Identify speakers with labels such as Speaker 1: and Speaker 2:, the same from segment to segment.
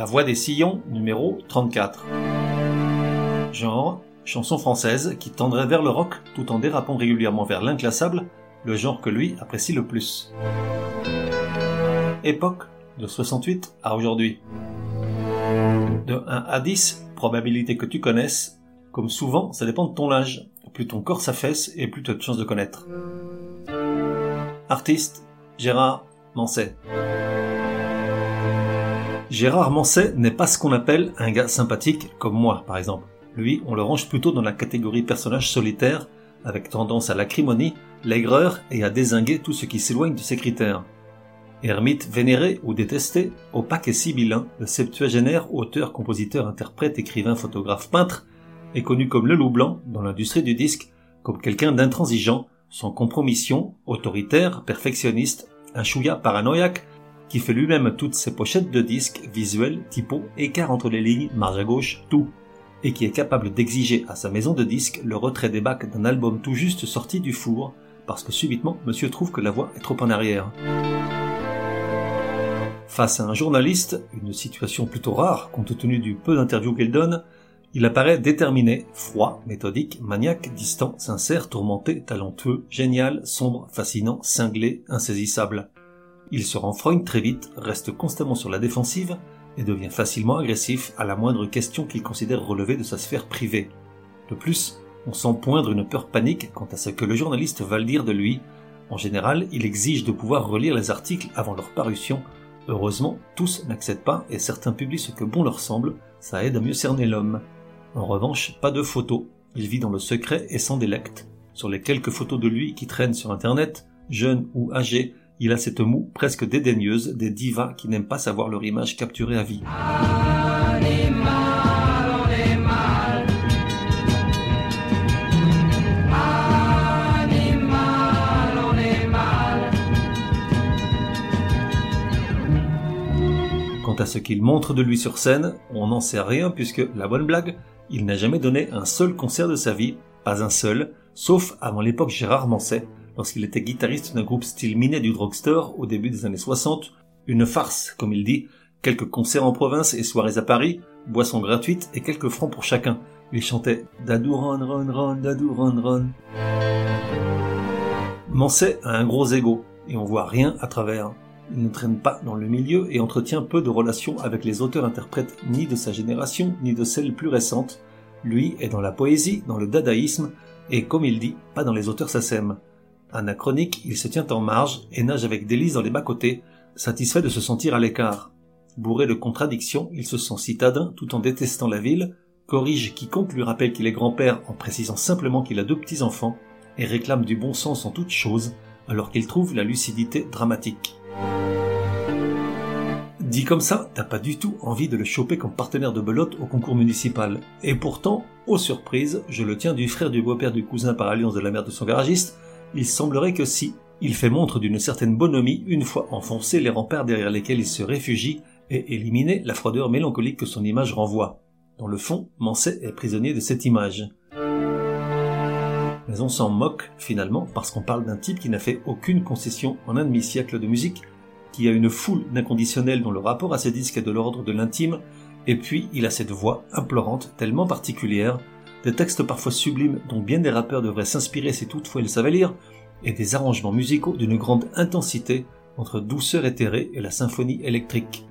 Speaker 1: La voix des sillons, numéro 34. Genre, chanson française qui tendrait vers le rock tout en dérapant régulièrement vers l'inclassable, le genre que lui apprécie le plus. Époque, de 68 à aujourd'hui. De 1 à 10, probabilité que tu connaisses, comme souvent, ça dépend de ton âge. Plus ton corps s'affaisse et plus tu as de chances de connaître. Artiste, Gérard Manset. Gérard Manset n'est pas ce qu'on appelle un gars sympathique comme moi, par exemple. Lui, on le range plutôt dans la catégorie personnage solitaire, avec tendance à l'acrimonie, l'aigreur et à désinguer tout ce qui s'éloigne de ses critères. Ermite vénéré ou détesté, opaque et sibyllin, le septuagénaire, auteur, compositeur, interprète, écrivain, photographe, peintre, est connu comme le loup blanc dans l'industrie du disque, comme quelqu'un d'intransigeant, sans compromission, autoritaire, perfectionniste, un chouïa paranoïaque, qui fait lui-même toutes ses pochettes de disques, visuels, typos, écart entre les lignes, marge à gauche, tout, et qui est capable d'exiger à sa maison de disques le retrait des bacs d'un album tout juste sorti du four, parce que subitement monsieur trouve que la voix est trop en arrière. Face à un journaliste, une situation plutôt rare compte tenu du peu d'interviews qu'il donne, il apparaît déterminé, froid, méthodique, maniaque, distant, sincère, tourmenté, talentueux, génial, sombre, fascinant, cinglé, insaisissable. Il se renfrogne très vite, reste constamment sur la défensive et devient facilement agressif à la moindre question qu'il considère relever de sa sphère privée. De plus, on sent poindre une peur panique quant à ce que le journaliste va le dire de lui. En général, il exige de pouvoir relire les articles avant leur parution. Heureusement, tous n'accèdent pas et certains publient ce que bon leur semble, ça aide à mieux cerner l'homme. En revanche, pas de photos. Il vit dans le secret et sans délecte. Sur les quelques photos de lui qui traînent sur internet, jeune ou âgé, il a cette moue presque dédaigneuse des divas qui n'aiment pas savoir leur image capturée à vie. Quant à ce qu'il montre de lui sur scène, on n'en sait rien puisque, la bonne blague, il n'a jamais donné un seul concert de sa vie, pas un seul, sauf avant l'époque Gérard Manset, lorsqu'il était guitariste d'un groupe style minet du drugstore au début des années 60, une farce, comme il dit, quelques concerts en province et soirées à Paris, boissons gratuites et quelques francs pour chacun. Il chantait Dadou ron ron ron, Dadou ron ron. Manset a un gros ego, et on voit rien à travers. Il ne traîne pas dans le milieu et entretient peu de relations avec les auteurs-interprètes ni de sa génération ni de celle plus récente. Lui est dans la poésie, dans le dadaïsme, et comme il dit, pas dans les auteurs SACEM. Anachronique, il se tient en marge et nage avec délice dans les bas-côtés, satisfait de se sentir à l'écart. Bourré de contradictions, il se sent citadin tout en détestant la ville, corrige quiconque lui rappelle qu'il est grand-père en précisant simplement qu'il a deux petits-enfants, et réclame du bon sens en toutes choses, alors qu'il trouve la lucidité dramatique. Dit comme ça, t'as pas du tout envie de le choper comme partenaire de belote au concours municipal. Et pourtant, aux surprises, je le tiens du frère du beau-père du cousin par alliance de la mère de son garagiste, il semblerait que si, il fait montre d'une certaine bonhomie une fois enfoncé les remparts derrière lesquels il se réfugie et éliminé la froideur mélancolique que son image renvoie. Dans le fond, Manset est prisonnier de cette image. Mais on s'en moque, finalement, parce qu'on parle d'un type qui n'a fait aucune concession en un demi-siècle de musique, qui a une foule d'inconditionnels dont le rapport à ses disques est de l'ordre de l'intime, et puis il a cette voix implorante, tellement particulière, des textes parfois sublimes dont bien des rappeurs devraient s'inspirer si toutefois ils savaient lire, et des arrangements musicaux d'une grande intensité entre douceur éthérée et la symphonie électrique.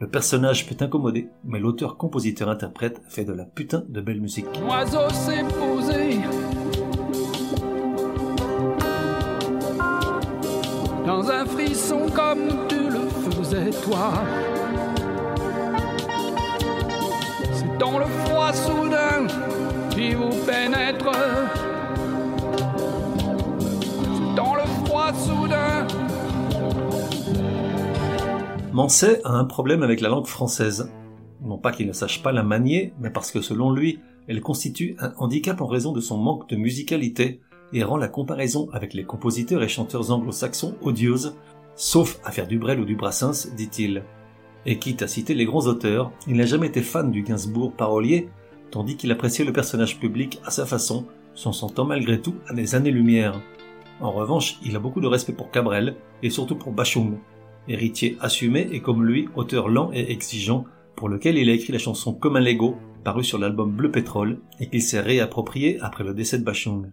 Speaker 1: Le personnage peut incommoder, mais l'auteur-compositeur-interprète fait de la putain de belle musique.
Speaker 2: L'oiseau s'est posé dans un frisson comme tu le faisais toi. C'est dans le froid soudain qui.
Speaker 1: Manset a un problème avec la langue française. Non pas qu'il ne sache pas la manier, mais parce que selon lui, elle constitue un handicap en raison de son manque de musicalité et rend la comparaison avec les compositeurs et chanteurs anglo-saxons odieuse, sauf à faire du Brel ou du Brassens, dit-il. Et quitte à citer les grands auteurs, il n'a jamais été fan du Gainsbourg parolier, tandis qu'il appréciait le personnage public à sa façon, s'en sentant malgré tout à des années-lumière. En revanche, il a beaucoup de respect pour Cabrel, et surtout pour Bachung, héritier assumé et comme lui auteur lent et exigeant, pour lequel il a écrit la chanson Comme un Lego, paru sur l'album Bleu Pétrole, et qu'il s'est réapproprié après le décès de Bachung.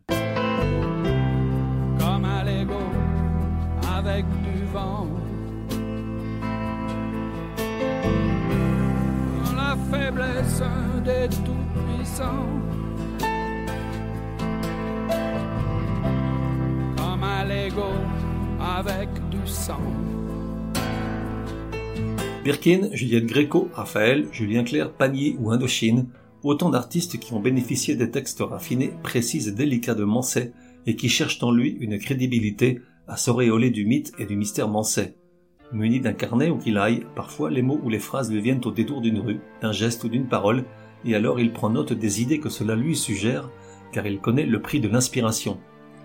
Speaker 1: Birkin, Juliette Gréco, Raphaël, Julien Clerc, Panier ou Indochine, autant d'artistes qui ont bénéficié des textes raffinés, précis et délicats de Manset et qui cherchent en lui une crédibilité à s'auréoler du mythe et du mystère Manset. Muni d'un carnet ou qu'il aille, parfois les mots ou les phrases lui viennent au détour d'une rue, d'un geste ou d'une parole, et alors il prend note des idées que cela lui suggère, car il connaît le prix de l'inspiration.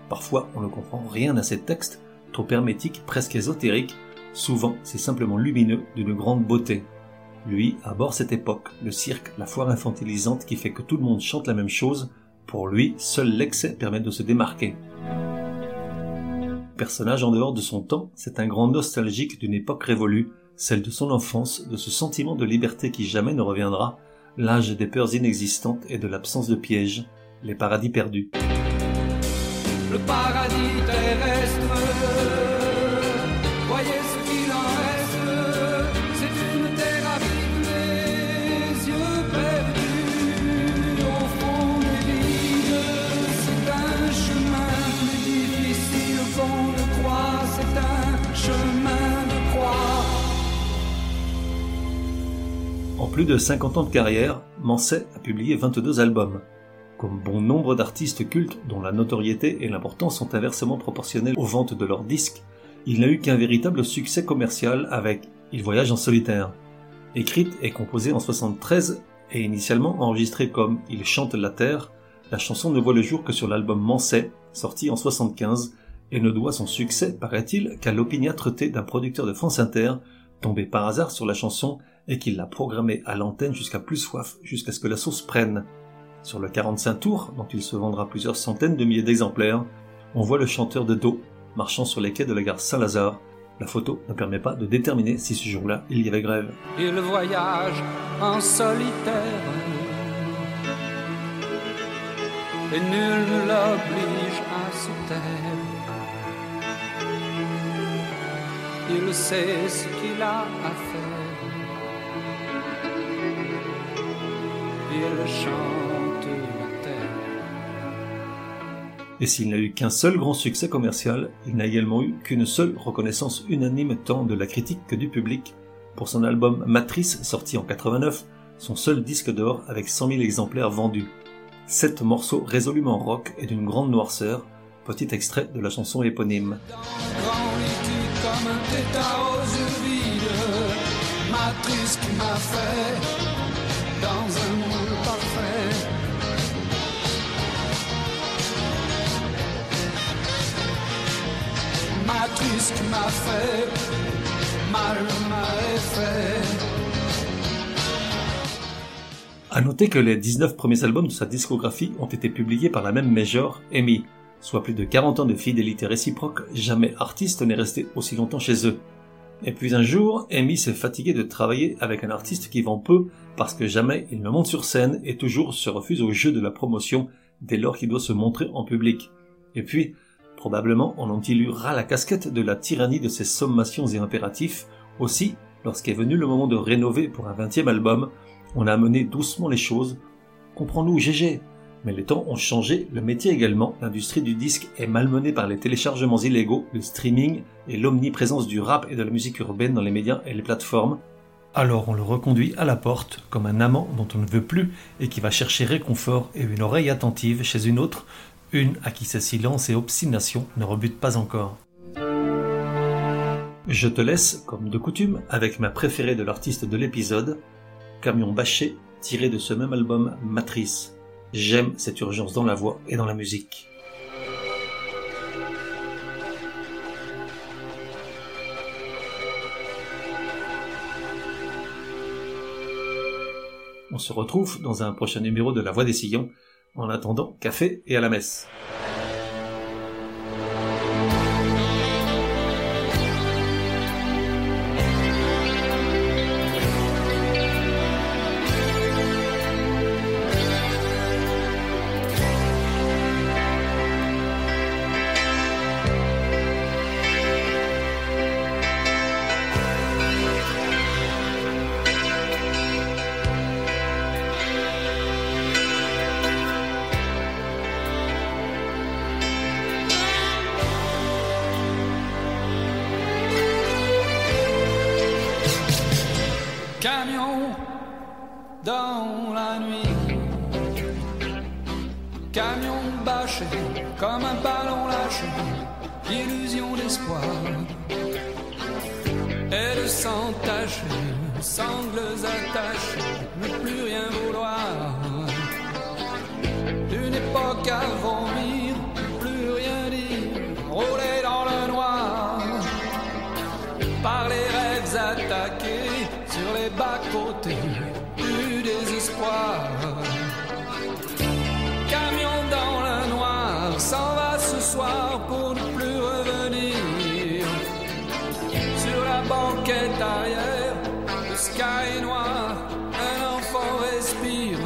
Speaker 1: Parfois on ne comprend rien à ces textes, trop hermétiques, presque ésotériques, Souvent, c'est simplement lumineux, d'une grande beauté. Lui aborde cette époque, le cirque, la foire infantilisante qui fait que tout le monde chante la même chose. Pour lui, seul l'excès permet de se démarquer. Personnage en dehors de son temps, c'est un grand nostalgique d'une époque révolue, celle de son enfance, de ce sentiment de liberté qui jamais ne reviendra, l'âge des peurs inexistantes et de l'absence de pièges, les paradis perdus. Plus de 50 ans de carrière, Manset a publié 22 albums. Comme bon nombre d'artistes cultes dont la notoriété et l'importance sont inversement proportionnelles aux ventes de leurs disques, il n'a eu qu'un véritable succès commercial avec Il voyage en solitaire. Écrite et composée en 73 et initialement enregistrée comme Il chante la terre, la chanson ne voit le jour que sur l'album Manset, sorti en 75, et ne doit son succès, paraît-il, qu'à l'opiniâtreté d'un producteur de France Inter, tombé par hasard sur la chanson et qu'il l'a programmé à l'antenne jusqu'à plus soif, jusqu'à ce que la sauce prenne. Sur le 45 tours, dont il se vendra plusieurs centaines de milliers d'exemplaires, on voit le chanteur de dos marchant sur les quais de la gare Saint-Lazare. La photo ne permet pas de déterminer si ce jour-là il y avait grève.
Speaker 2: Il voyage en solitaire et nul ne l'oblige à se taire. Il sait ce qu'il a à faire.
Speaker 1: Et s'il n'a eu qu'un seul grand succès commercial, il n'a également eu qu'une seule reconnaissance unanime tant de la critique que du public pour son album Matrice sorti en 89, son seul disque d'or avec 100 000 exemplaires vendus. Sept morceaux résolument rock et d'une grande noirceur, petit extrait de la chanson éponyme.
Speaker 2: Matrice qui m'a fait m'a.
Speaker 1: À noter que les 19 premiers albums de sa discographie ont été publiés par la même major, EMI, soit plus de 40 ans de fidélité réciproque, jamais artiste n'est resté aussi longtemps chez eux. Et puis un jour, EMI s'est fatigué de travailler avec un artiste qui vend peu parce que jamais il ne monte sur scène et toujours se refuse au jeu de la promotion dès lors qu'il doit se montrer en public. Et puis, Probablement en ont-ils eu ras la casquette de la tyrannie de ces sommations et impératifs. Aussi, lorsqu'est venu le moment de rénover pour un vingtième album, on a amené doucement les choses. Comprends-nous, GG Mais les temps ont changé, le métier également, l'industrie du disque est malmenée par les téléchargements illégaux, le streaming et l'omniprésence du rap et de la musique urbaine dans les médias et les plateformes. Alors on le reconduit à la porte, comme un amant dont on ne veut plus et qui va chercher réconfort et une oreille attentive chez une autre, une à qui ce silence et obstination ne rebutent pas encore. Je te laisse, comme de coutume, avec ma préférée de l'artiste de l'épisode, Camion Bâché, tiré de ce même album Matrice. J'aime cette urgence dans la voix et dans la musique. On se retrouve dans un prochain numéro de La Voix des Sillons. En attendant, café et à la messe.
Speaker 2: De s'entacher, sangles attachées, ne plus rien vouloir. D'une époque à un enfant respire.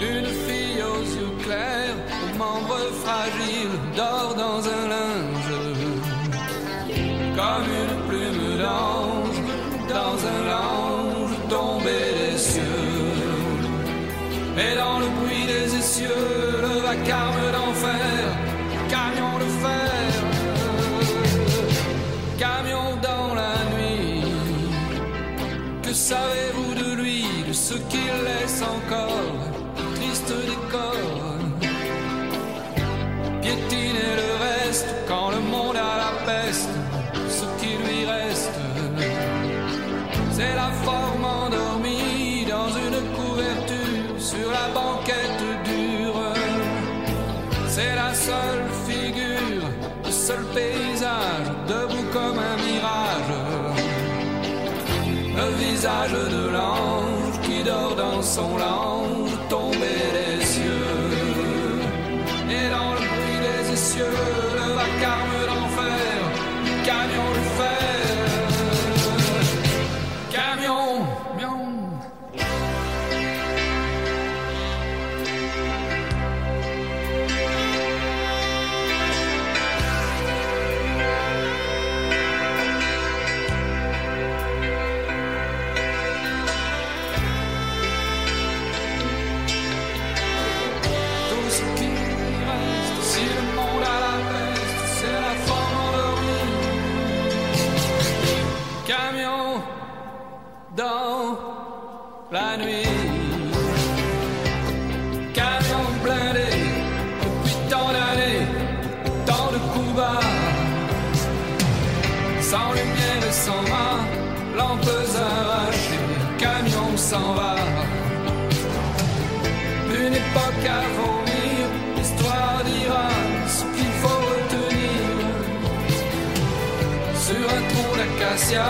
Speaker 2: Une fille aux yeux clairs, aux membres fragiles, dort dans la nuit. Camion blindé depuis tant d'années, tant de coups bas. Sans lumière et sans main, lampes arrachées, camion s'en va. Une époque à vomir, l'histoire dira ce qu'il faut retenir sur un tronc d'acacia,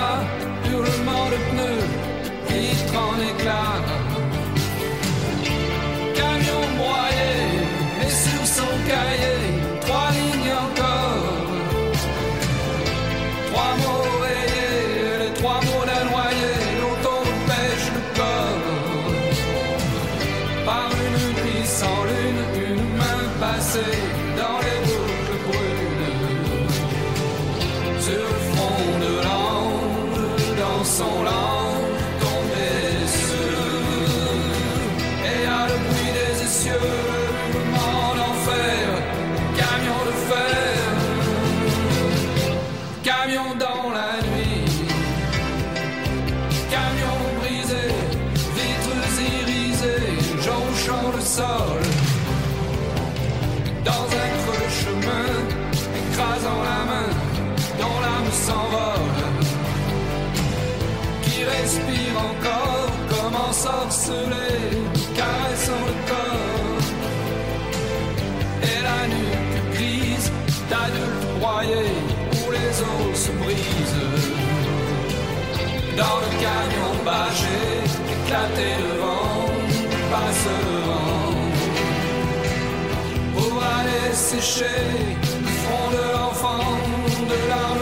Speaker 2: caressant le corps. Et la nuque grise d'adultes broyés où les os se brisent. Dans le camion bâché, éclaté devant, passe le vent. Pour aller sécher le front de l'enfant de larmes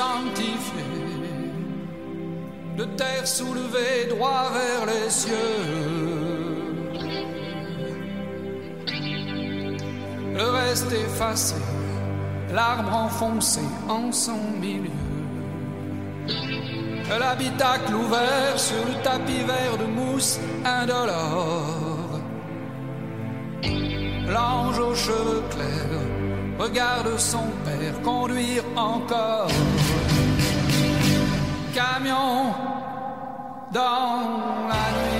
Speaker 2: sanctifié de terre soulevée droit vers les cieux. Le reste effacé, l'arbre enfoncé en son milieu. L'habitacle ouvert sur le tapis vert de mousse indolore. L'ange aux cheveux clairs regarde son père conduire encore. Camion dans la nuit.